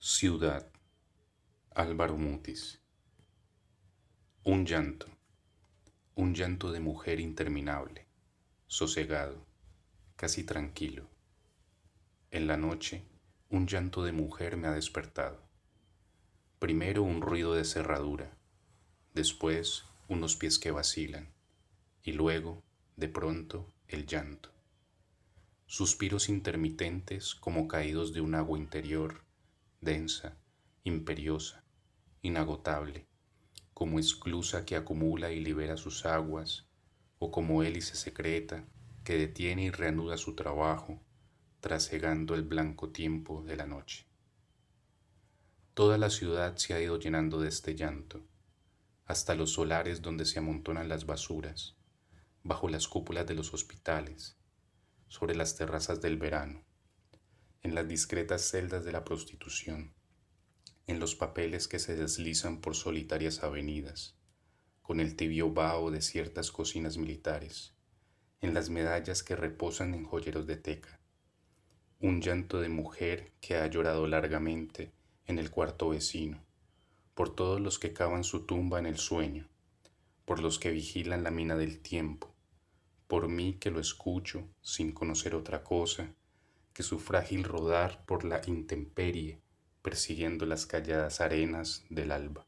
Ciudad. Álvaro Mutis. Un llanto. Un llanto de mujer interminable, sosegado, casi tranquilo. En la noche, un llanto de mujer me ha despertado. Primero un ruido de cerradura, después unos pies que vacilan, y luego, de pronto, el llanto. Suspiros intermitentes como caídos de un agua interior densa, imperiosa, inagotable, como esclusa que acumula y libera sus aguas, o como hélice secreta que detiene y reanuda su trabajo, trasegando el blanco tiempo de la noche. Toda la ciudad se ha ido llenando de este llanto, hasta los solares donde se amontonan las basuras, bajo las cúpulas de los hospitales, sobre las terrazas del verano en las discretas celdas de la prostitución, en los papeles que se deslizan por solitarias avenidas, con el tibio vaho de ciertas cocinas militares, en las medallas que reposan en joyeros de teca, un llanto de mujer que ha llorado largamente en el cuarto vecino, por todos los que cavan su tumba en el sueño, por los que vigilan la mina del tiempo, por mí que lo escucho sin conocer otra cosa que su frágil rodar por la intemperie, persiguiendo las calladas arenas del alba.